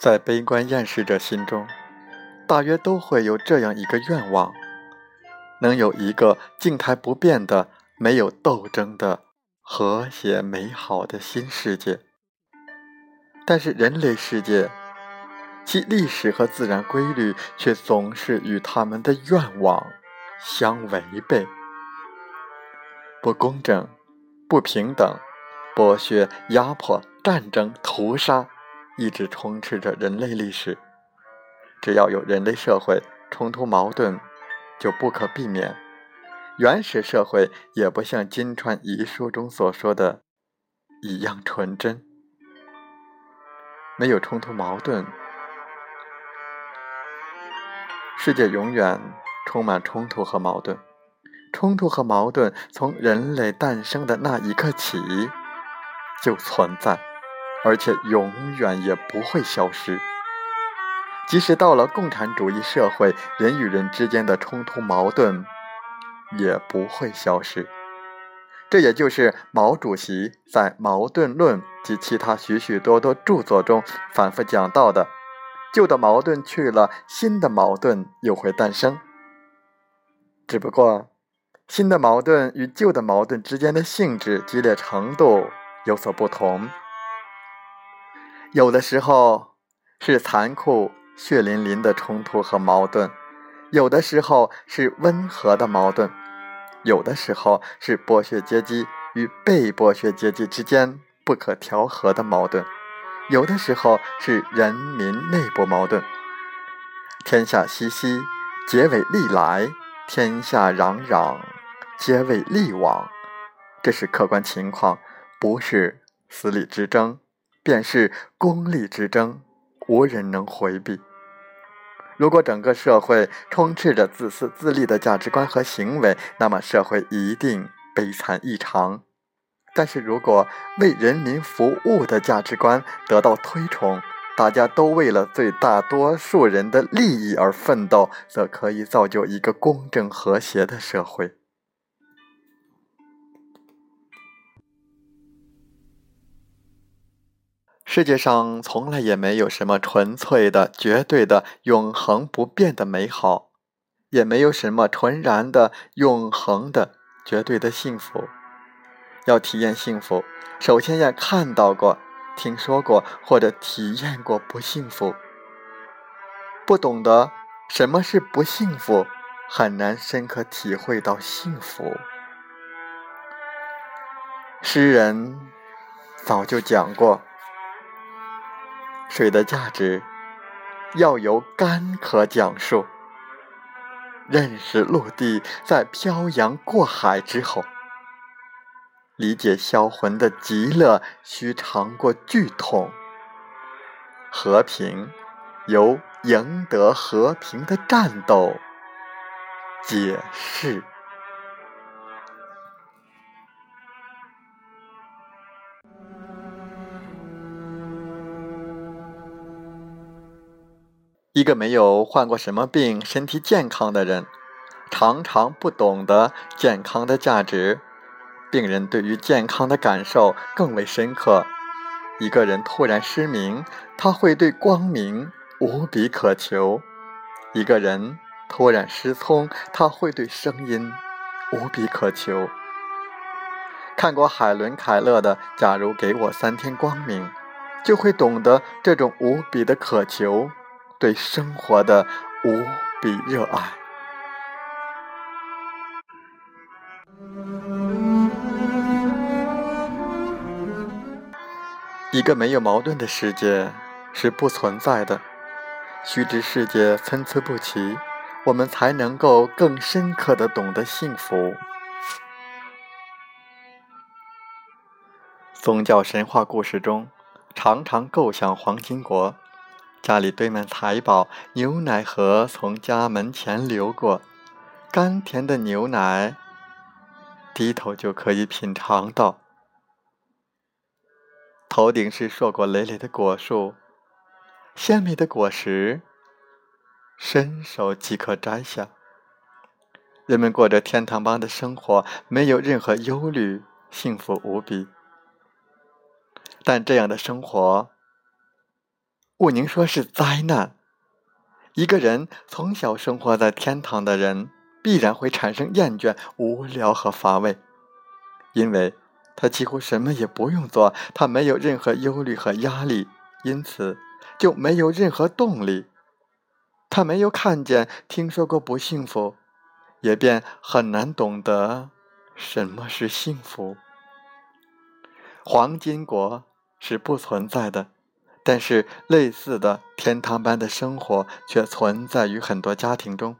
在悲观厌世者心中，大约都会有这样一个愿望：能有一个静态不变的、没有斗争的、和谐美好的新世界。但是，人类世界，其历史和自然规律却总是与他们的愿望相违背。不公正、不平等、剥削、压迫、战争、屠杀。一直充斥着人类历史。只要有人类社会，冲突矛盾就不可避免。原始社会也不像金川遗书中所说的一样纯真。没有冲突矛盾，世界永远充满冲突和矛盾。冲突和矛盾从人类诞生的那一刻起就存在。而且永远也不会消失。即使到了共产主义社会，人与人之间的冲突矛盾也不会消失。这也就是毛主席在《矛盾论》及其他许许多多著作中反复讲到的：旧的矛盾去了，新的矛盾又会诞生。只不过，新的矛盾与旧的矛盾之间的性质、激烈程度有所不同。有的时候是残酷、血淋淋的冲突和矛盾，有的时候是温和的矛盾，有的时候是剥削阶级与被剥削阶级之间不可调和的矛盾，有的时候是人民内部矛盾。天下熙熙，皆为利来；天下攘攘，皆为利往。这是客观情况，不是私利之争。便是功利之争，无人能回避。如果整个社会充斥着自私自利的价值观和行为，那么社会一定悲惨异常。但是如果为人民服务的价值观得到推崇，大家都为了最大多数人的利益而奋斗，则可以造就一个公正和谐的社会。世界上从来也没有什么纯粹的、绝对的、永恒不变的美好，也没有什么纯然的、永恒的、绝对的幸福。要体验幸福，首先要看到过、听说过或者体验过不幸福。不懂得什么是不幸福，很难深刻体会到幸福。诗人早就讲过。水的价值要由干渴讲述。认识陆地在漂洋过海之后，理解销魂的极乐需尝过剧痛。和平由赢得和平的战斗解释。一个没有患过什么病、身体健康的人，常常不懂得健康的价值。病人对于健康的感受更为深刻。一个人突然失明，他会对光明无比渴求；一个人突然失聪，他会对声音无比渴求。看过海伦·凯勒的《假如给我三天光明》，就会懂得这种无比的渴求。对生活的无比热爱。一个没有矛盾的世界是不存在的。须知世界参差不齐，我们才能够更深刻的懂得幸福。宗教神话故事中，常常构想黄金国，家里堆满财宝，牛奶河从家门前流过，甘甜的牛奶，低头就可以品尝到。头顶是硕果累累的果树，鲜美的果实，伸手即可摘下。人们过着天堂般的生活，没有任何忧虑，幸福无比。但这样的生活，毋宁说是灾难。一个人从小生活在天堂的人，必然会产生厌倦、无聊和乏味，因为。他几乎什么也不用做，他没有任何忧虑和压力，因此就没有任何动力。他没有看见、听说过不幸福，也便很难懂得什么是幸福。黄金国是不存在的，但是类似的天堂般的生活却存在于很多家庭中。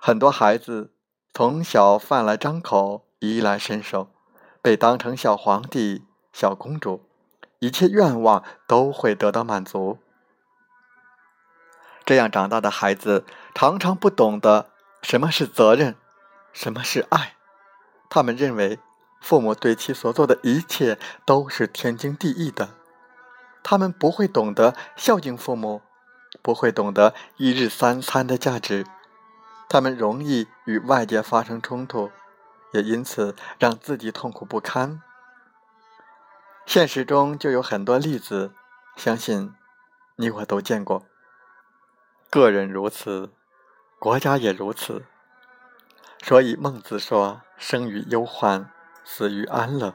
很多孩子从小饭来张口，衣来伸手。被当成小皇帝、小公主，一切愿望都会得到满足。这样长大的孩子常常不懂得什么是责任，什么是爱。他们认为父母对其所做的一切都是天经地义的。他们不会懂得孝敬父母，不会懂得一日三餐的价值。他们容易与外界发生冲突。也因此让自己痛苦不堪。现实中就有很多例子，相信你我都见过。个人如此，国家也如此。所以孟子说：“生于忧患，死于安乐。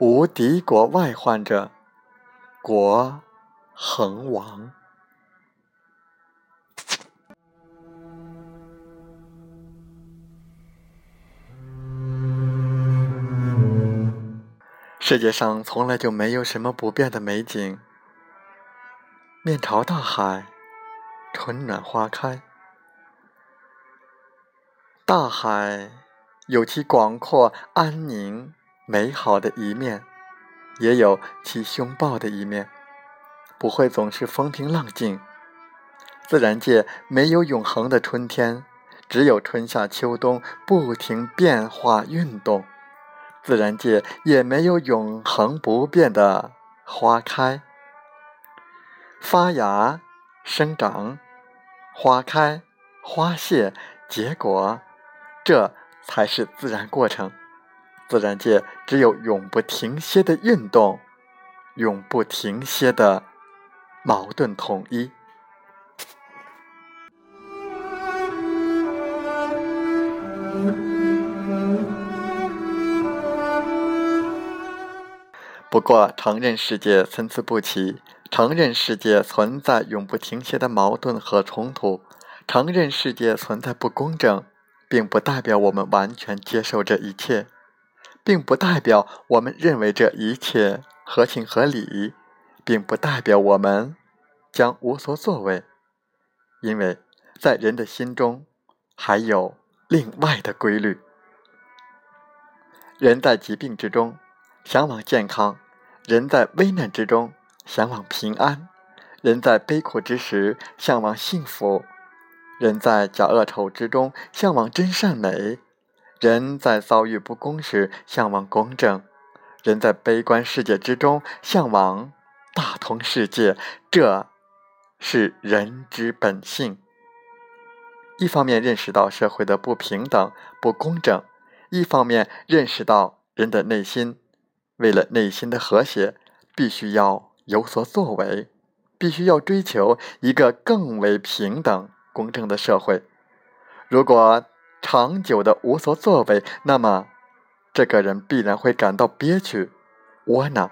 无敌国外患者，国恒亡。”世界上从来就没有什么不变的美景。面朝大海，春暖花开。大海有其广阔、安宁、美好的一面，也有其凶暴的一面，不会总是风平浪静。自然界没有永恒的春天，只有春夏秋冬不停变化运动。自然界也没有永恒不变的花开、发芽、生长、花开、花谢、结果，这才是自然过程。自然界只有永不停歇的运动，永不停歇的矛盾统一。不过，承认世界参差不齐，承认世界存在永不停歇的矛盾和冲突，承认世界存在不公正，并不代表我们完全接受这一切，并不代表我们认为这一切合情合理，并不代表我们将无所作为，因为在人的心中还有另外的规律。人在疾病之中。向往健康，人在危难之中向往平安；人在悲苦之时向往幸福；人在假恶丑之中向往真善美；人在遭遇不公时向往公正；人在悲观世界之中向往大同世界。这是人之本性。一方面认识到社会的不平等、不公正；一方面认识到人的内心。为了内心的和谐，必须要有所作为，必须要追求一个更为平等、公正的社会。如果长久的无所作为，那么这个人必然会感到憋屈、窝囊，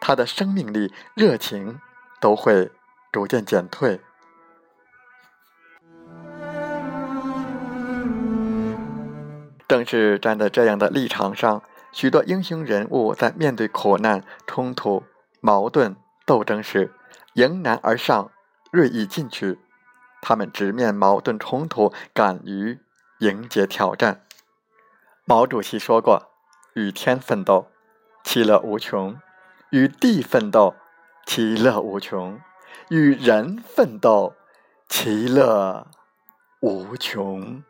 他的生命力、热情都会逐渐减退。正是站在这样的立场上，许多英雄人物在面对苦难、冲突、矛盾、斗争时，迎难而上，锐意进取。他们直面矛盾冲突，敢于迎接挑战。毛主席说过：“与天奋斗，其乐无穷；与地奋斗，其乐无穷；与人奋斗，其乐无穷。”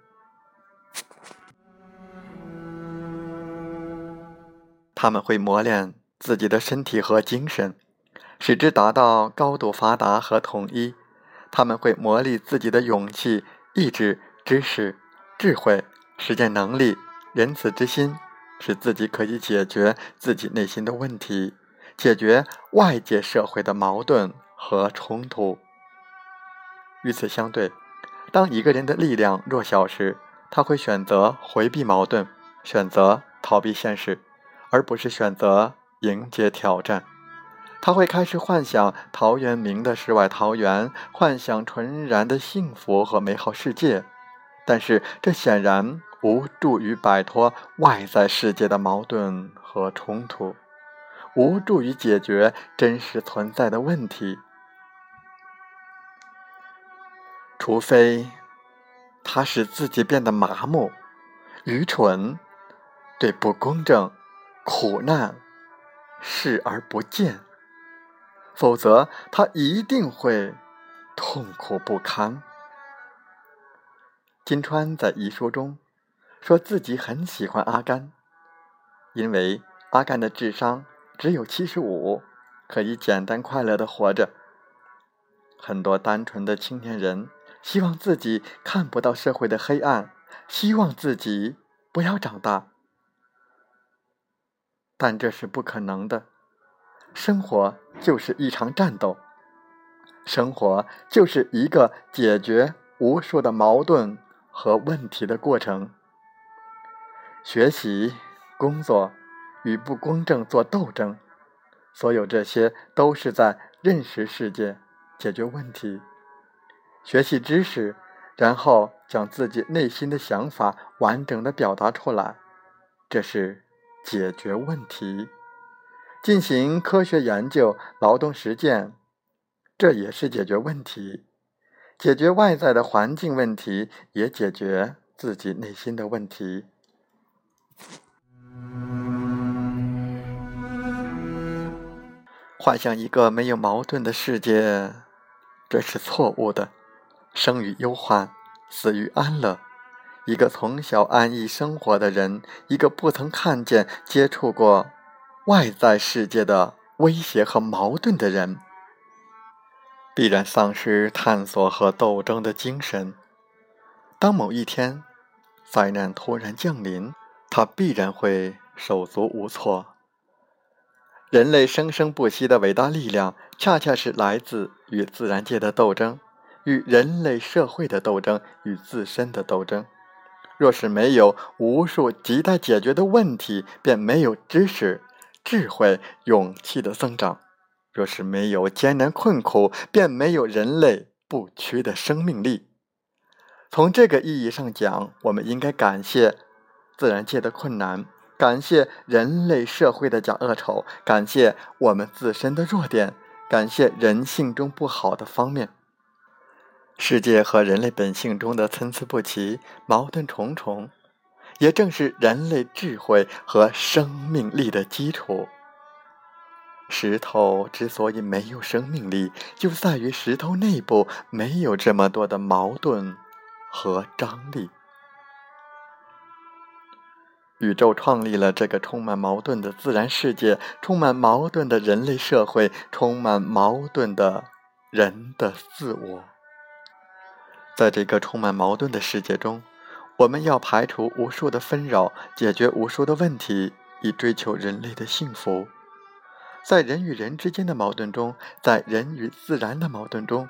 他们会磨练自己的身体和精神，使之达到高度发达和统一；他们会磨砺自己的勇气、意志、知识、智慧、实践能力、仁慈之心，使自己可以解决自己内心的问题，解决外界社会的矛盾和冲突。与此相对，当一个人的力量弱小时，他会选择回避矛盾，选择逃避现实。而不是选择迎接挑战，他会开始幻想陶渊明的世外桃源，幻想纯然的幸福和美好世界。但是，这显然无助于摆脱外在世界的矛盾和冲突，无助于解决真实存在的问题。除非他使自己变得麻木、愚蠢，对不公正。苦难视而不见，否则他一定会痛苦不堪。金川在遗书中说自己很喜欢阿甘，因为阿甘的智商只有七十五，可以简单快乐的活着。很多单纯的青年人希望自己看不到社会的黑暗，希望自己不要长大。但这是不可能的，生活就是一场战斗，生活就是一个解决无数的矛盾和问题的过程。学习、工作与不公正做斗争，所有这些都是在认识世界、解决问题。学习知识，然后将自己内心的想法完整的表达出来，这是。解决问题，进行科学研究、劳动实践，这也是解决问题。解决外在的环境问题，也解决自己内心的问题。幻想一个没有矛盾的世界，这是错误的。生于忧患，死于安乐。一个从小安逸生活的人，一个不曾看见、接触过外在世界的威胁和矛盾的人，必然丧失探索和斗争的精神。当某一天灾难突然降临，他必然会手足无措。人类生生不息的伟大力量，恰恰是来自与自然界的斗争，与人类社会的斗争，与自身的斗争。若是没有无数亟待解决的问题，便没有知识、智慧、勇气的增长；若是没有艰难困苦，便没有人类不屈的生命力。从这个意义上讲，我们应该感谢自然界的困难，感谢人类社会的假恶丑，感谢我们自身的弱点，感谢人性中不好的方面。世界和人类本性中的参差不齐、矛盾重重，也正是人类智慧和生命力的基础。石头之所以没有生命力，就在于石头内部没有这么多的矛盾和张力。宇宙创立了这个充满矛盾的自然世界，充满矛盾的人类社会，充满矛盾的人的自我。在这个充满矛盾的世界中，我们要排除无数的纷扰，解决无数的问题，以追求人类的幸福。在人与人之间的矛盾中，在人与自然的矛盾中，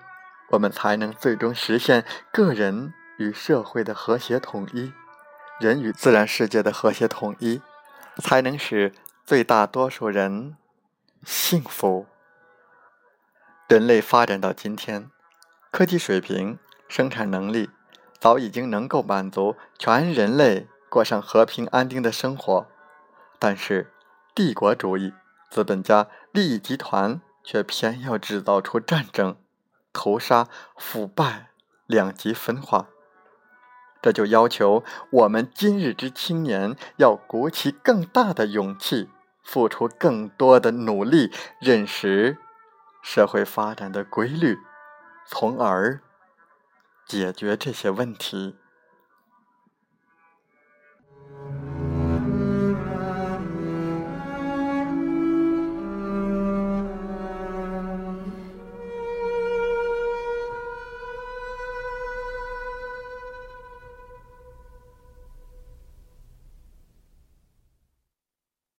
我们才能最终实现个人与社会的和谐统一，人与自然世界的和谐统一，才能使最大多数人幸福。人类发展到今天，科技水平、生产能力早已经能够满足全人类过上和平安定的生活，但是帝国主义、资本家、利益集团却偏要制造出战争、屠杀、腐败、两极分化。这就要求我们今日之青年要鼓起更大的勇气，付出更多的努力，认识。社会发展的规律，从而解决这些问题。